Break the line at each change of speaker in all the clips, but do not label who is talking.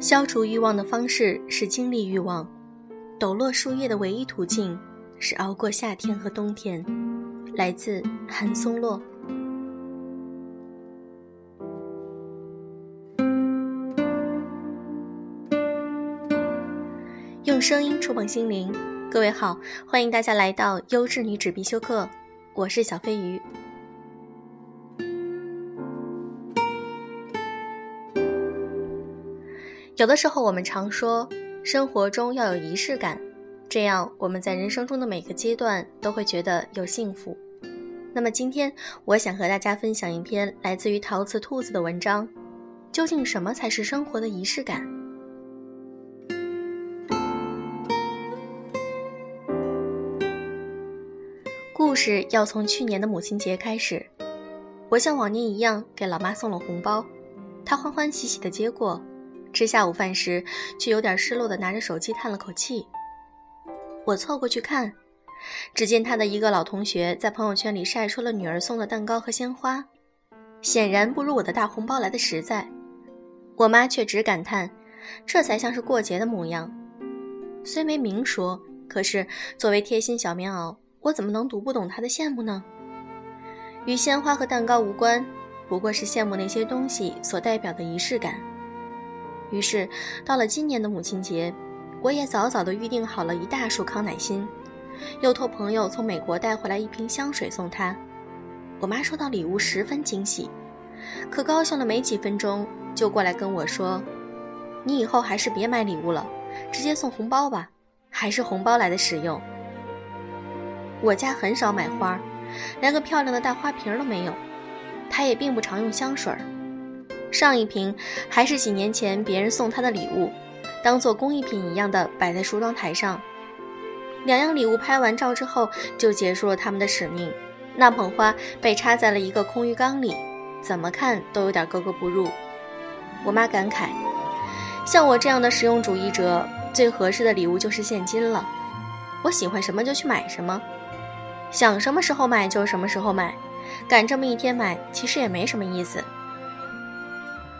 消除欲望的方式是经历欲望，抖落树叶的唯一途径是熬过夏天和冬天。来自韩松洛。用声音触碰心灵，各位好，欢迎大家来到优质女纸必修课，我是小飞鱼。有的时候，我们常说生活中要有仪式感，这样我们在人生中的每个阶段都会觉得有幸福。那么今天，我想和大家分享一篇来自于陶瓷兔子的文章：究竟什么才是生活的仪式感？故事要从去年的母亲节开始，我像往年一样给老妈送了红包，她欢欢喜喜的接过。吃下午饭时，却有点失落的拿着手机叹了口气。我凑过去看，只见他的一个老同学在朋友圈里晒出了女儿送的蛋糕和鲜花，显然不如我的大红包来的实在。我妈却只感叹，这才像是过节的模样。虽没明说，可是作为贴心小棉袄，我怎么能读不懂她的羡慕呢？与鲜花和蛋糕无关，不过是羡慕那些东西所代表的仪式感。于是，到了今年的母亲节，我也早早地预定好了一大束康乃馨，又托朋友从美国带回来一瓶香水送她。我妈收到礼物十分惊喜，可高兴了没几分钟，就过来跟我说：“你以后还是别买礼物了，直接送红包吧，还是红包来的实用。”我家很少买花，连个漂亮的大花瓶都没有，她也并不常用香水。上一瓶还是几年前别人送她的礼物，当做工艺品一样的摆在梳妆台上。两样礼物拍完照之后，就结束了他们的使命。那捧花被插在了一个空鱼缸里，怎么看都有点格格不入。我妈感慨：像我这样的实用主义者，最合适的礼物就是现金了。我喜欢什么就去买什么，想什么时候买就什么时候买，赶这么一天买，其实也没什么意思。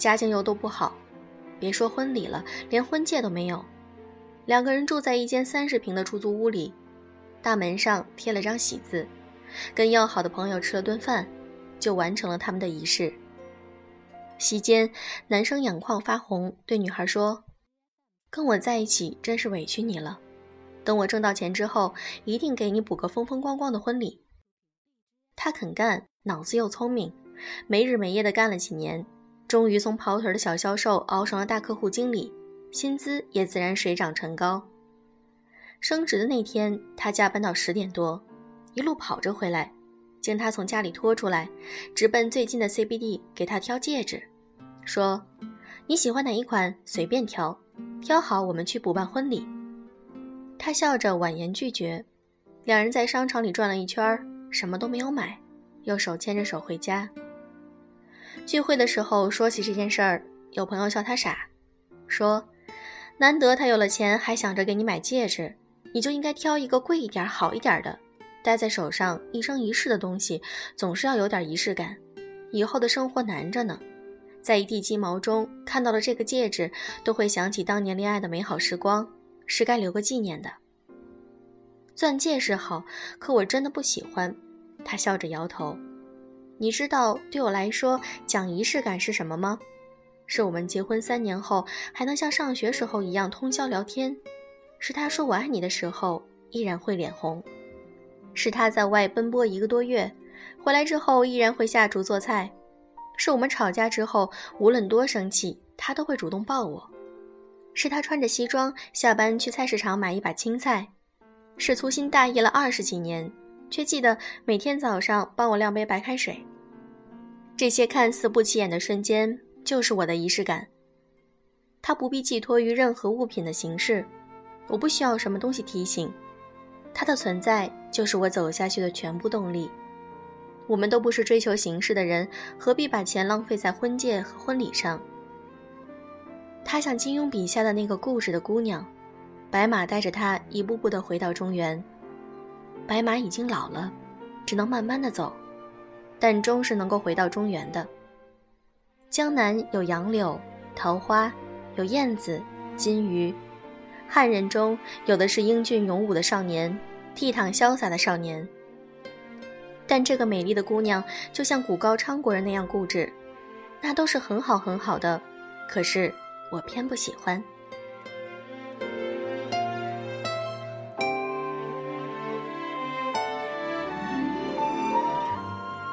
家境又都不好，别说婚礼了，连婚戒都没有。两个人住在一间三十平的出租屋里，大门上贴了张喜字，跟要好的朋友吃了顿饭，就完成了他们的仪式。席间，男生眼眶发红，对女孩说：“跟我在一起真是委屈你了，等我挣到钱之后，一定给你补个风风光光的婚礼。”他肯干，脑子又聪明，没日没夜的干了几年。终于从跑腿的小销售熬成了大客户经理，薪资也自然水涨船高。升职的那天，他加班到十点多，一路跑着回来，将他从家里拖出来，直奔最近的 CBD 给他挑戒指，说：“你喜欢哪一款随便挑，挑好我们去补办婚礼。”他笑着婉言拒绝。两人在商场里转了一圈，什么都没有买，又手牵着手回家。聚会的时候说起这件事儿，有朋友笑他傻，说：“难得他有了钱，还想着给你买戒指，你就应该挑一个贵一点、好一点的，戴在手上一生一世的东西，总是要有点仪式感。以后的生活难着呢，在一地鸡毛中看到了这个戒指，都会想起当年恋爱的美好时光，是该留个纪念的。钻戒是好，可我真的不喜欢。”他笑着摇头。你知道对我来说讲仪式感是什么吗？是我们结婚三年后还能像上学时候一样通宵聊天，是他说我爱你的时候依然会脸红，是他在外奔波一个多月，回来之后依然会下厨做菜，是我们吵架之后无论多生气他都会主动抱我，是他穿着西装下班去菜市场买一把青菜，是粗心大意了二十几年，却记得每天早上帮我晾杯白开水。这些看似不起眼的瞬间，就是我的仪式感。它不必寄托于任何物品的形式，我不需要什么东西提醒，它的存在就是我走下去的全部动力。我们都不是追求形式的人，何必把钱浪费在婚戒和婚礼上？他像金庸笔下的那个故事的姑娘，白马带着他一步步的回到中原。白马已经老了，只能慢慢的走，但终是能够回到中原的。江南有杨柳、桃花，有燕子、金鱼，汉人中有的是英俊勇武的少年，倜傥潇洒的少年。但这个美丽的姑娘，就像古高昌国人那样固执，那都是很好很好的，可是我偏不喜欢。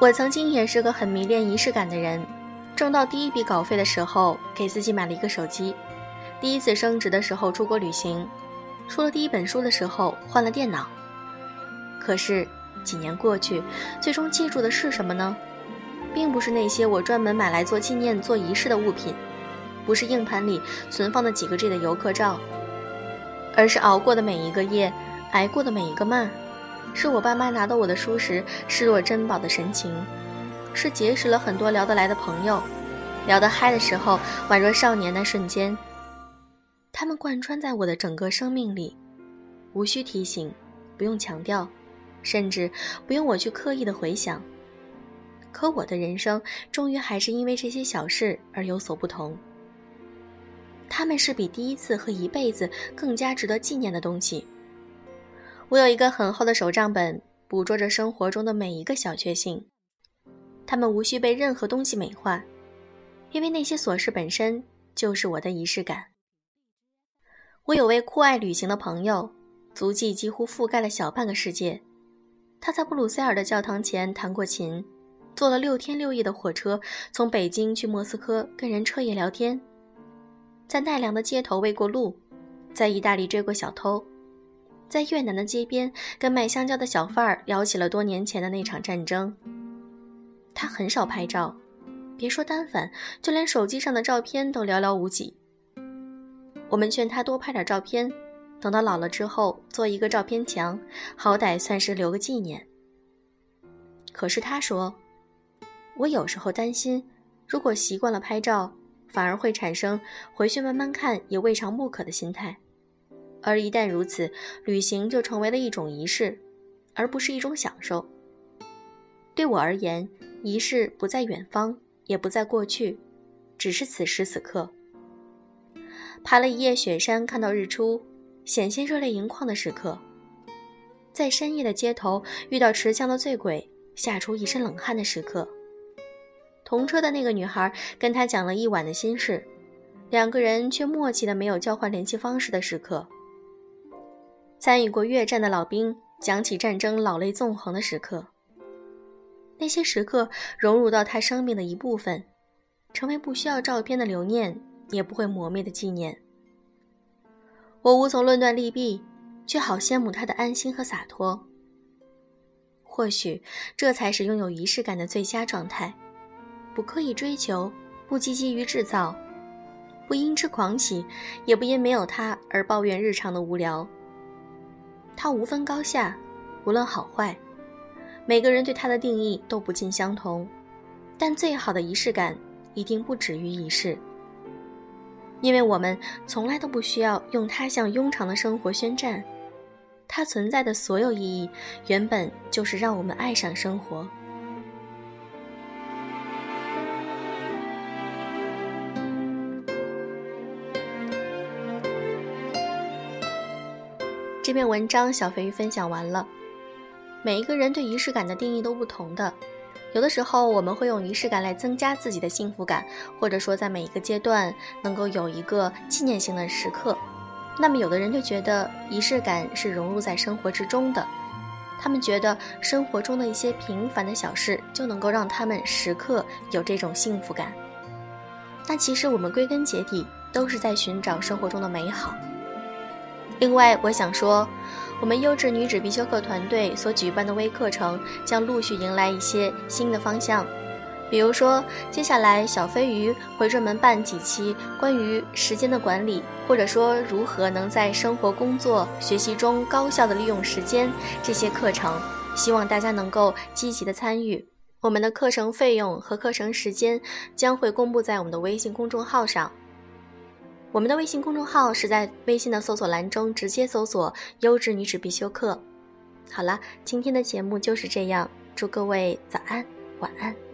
我曾经也是个很迷恋仪式感的人，挣到第一笔稿费的时候，给自己买了一个手机；第一次升职的时候出国旅行；出了第一本书的时候换了电脑。可是。几年过去，最终记住的是什么呢？并不是那些我专门买来做纪念、做仪式的物品，不是硬盘里存放的几个 G 的游客照，而是熬过的每一个夜，挨过的每一个骂，是我爸妈拿到我的书时视若珍宝的神情，是结识了很多聊得来的朋友，聊得嗨的时候宛若少年那瞬间。他们贯穿在我的整个生命里，无需提醒，不用强调。甚至不用我去刻意的回想，可我的人生终于还是因为这些小事而有所不同。他们是比第一次和一辈子更加值得纪念的东西。我有一个很厚的手账本，捕捉着生活中的每一个小确幸，他们无需被任何东西美化，因为那些琐事本身就是我的仪式感。我有位酷爱旅行的朋友，足迹几乎覆盖了小半个世界。他在布鲁塞尔的教堂前弹过琴，坐了六天六夜的火车从北京去莫斯科，跟人彻夜聊天，在奈良的街头喂过鹿，在意大利追过小偷，在越南的街边跟卖香蕉的小贩儿聊起了多年前的那场战争。他很少拍照，别说单反，就连手机上的照片都寥寥无几。我们劝他多拍点照片。等到老了之后，做一个照片墙，好歹算是留个纪念。可是他说，我有时候担心，如果习惯了拍照，反而会产生回去慢慢看也未尝不可的心态。而一旦如此，旅行就成为了一种仪式，而不是一种享受。对我而言，仪式不在远方，也不在过去，只是此时此刻。爬了一夜雪山，看到日出。险些热泪盈眶的时刻，在深夜的街头遇到持枪的醉鬼，吓出一身冷汗的时刻。同车的那个女孩跟他讲了一晚的心事，两个人却默契的没有交换联系方式的时刻。参与过越战的老兵讲起战争老泪纵横的时刻，那些时刻融入到他生命的一部分，成为不需要照片的留念，也不会磨灭的纪念。我无从论断利弊，却好羡慕他的安心和洒脱。或许这才是拥有仪式感的最佳状态：不刻意追求，不积极于制造，不因之狂喜，也不因没有他而抱怨日常的无聊。他无分高下，无论好坏，每个人对他的定义都不尽相同，但最好的仪式感一定不止于仪式。因为我们从来都不需要用它向庸常的生活宣战，它存在的所有意义，原本就是让我们爱上生活。这篇文章小肥鱼分享完了，每一个人对仪式感的定义都不同的。有的时候，我们会用仪式感来增加自己的幸福感，或者说在每一个阶段能够有一个纪念性的时刻。那么，有的人就觉得仪式感是融入在生活之中的，他们觉得生活中的一些平凡的小事就能够让他们时刻有这种幸福感。那其实我们归根结底都是在寻找生活中的美好。另外，我想说。我们优质女子必修课团队所举办的微课程将陆续迎来一些新的方向，比如说，接下来小飞鱼会专门办几期关于时间的管理，或者说如何能在生活、工作、学习中高效的利用时间这些课程，希望大家能够积极的参与。我们的课程费用和课程时间将会公布在我们的微信公众号上。我们的微信公众号是在微信的搜索栏中直接搜索“优质女子必修课”。好了，今天的节目就是这样，祝各位早安，晚安。